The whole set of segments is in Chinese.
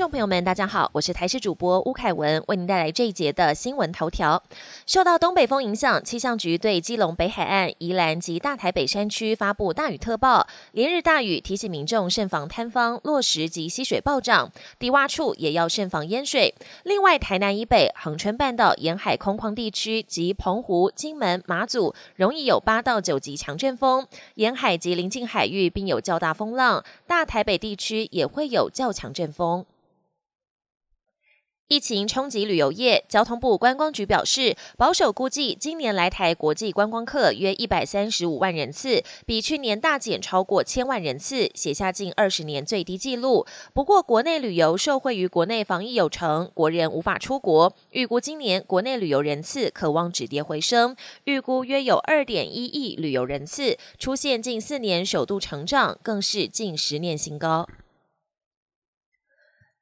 众朋友们，大家好，我是台视主播吴凯文，为您带来这一节的新闻头条。受到东北风影响，气象局对基隆北海岸、宜兰及大台北山区发布大雨特报，连日大雨提醒民众慎防坍方、落石及溪水暴涨，低洼处也要慎防淹水。另外，台南以北、恒春半岛沿海空旷地区及澎湖、金门、马祖容易有八到九级强阵风，沿海及临近海域并有较大风浪，大台北地区也会有较强阵风。疫情冲击旅游业，交通部观光局表示，保守估计今年来台国际观光客约一百三十五万人次，比去年大减超过千万人次，写下近二十年最低纪录。不过，国内旅游受惠于国内防疫有成，国人无法出国，预估今年国内旅游人次可望止跌回升，预估约有二点一亿旅游人次，出现近四年首度成长，更是近十年新高。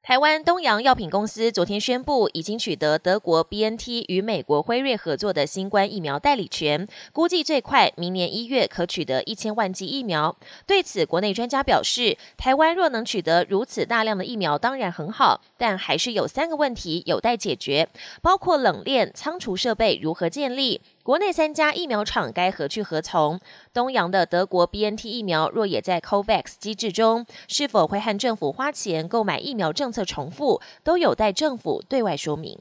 台湾东洋药品公司昨天宣布，已经取得德国 B N T 与美国辉瑞合作的新冠疫苗代理权，估计最快明年一月可取得一千万剂疫苗。对此，国内专家表示，台湾若能取得如此大量的疫苗，当然很好，但还是有三个问题有待解决，包括冷链、仓储设备如何建立。国内三家疫苗厂该何去何从？东洋的德国 B N T 疫苗若也在 COVAX 机制中，是否会和政府花钱购买疫苗政策重复，都有待政府对外说明。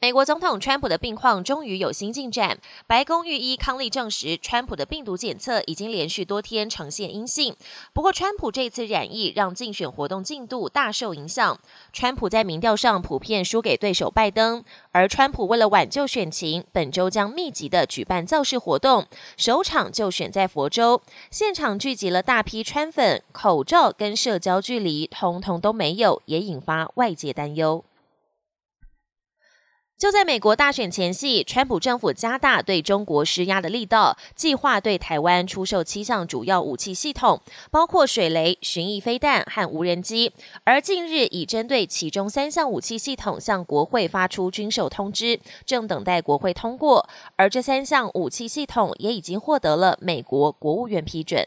美国总统川普的病况终于有新进展。白宫御医康利证实，川普的病毒检测已经连续多天呈现阴性。不过，川普这次染疫让竞选活动进度大受影响。川普在民调上普遍输给对手拜登，而川普为了挽救选情，本周将密集的举办造势活动，首场就选在佛州，现场聚集了大批川粉，口罩跟社交距离通通都没有，也引发外界担忧。就在美国大选前夕，川普政府加大对中国施压的力道，计划对台湾出售七项主要武器系统，包括水雷、巡弋飞弹和无人机。而近日已针对其中三项武器系统向国会发出军售通知，正等待国会通过。而这三项武器系统也已经获得了美国国务院批准。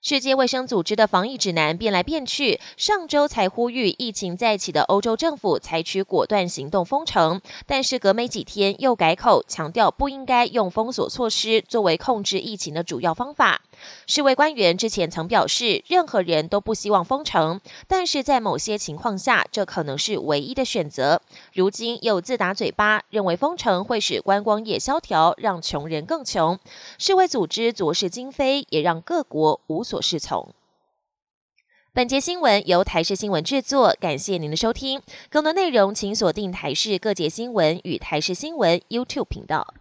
世界卫生组织的防疫指南变来变去，上周才呼吁疫情再起的欧洲政府采取果断行动封城，但是隔没几天又改口，强调不应该用封锁措施作为控制疫情的主要方法。世卫官员之前曾表示，任何人都不希望封城，但是在某些情况下，这可能是唯一的选择。如今又自打嘴巴，认为封城会使观光业萧条，让穷人更穷。世卫组织昨是今非，也让各国无所适从。本节新闻由台视新闻制作，感谢您的收听。更多内容请锁定台视各节新闻与台视新闻 YouTube 频道。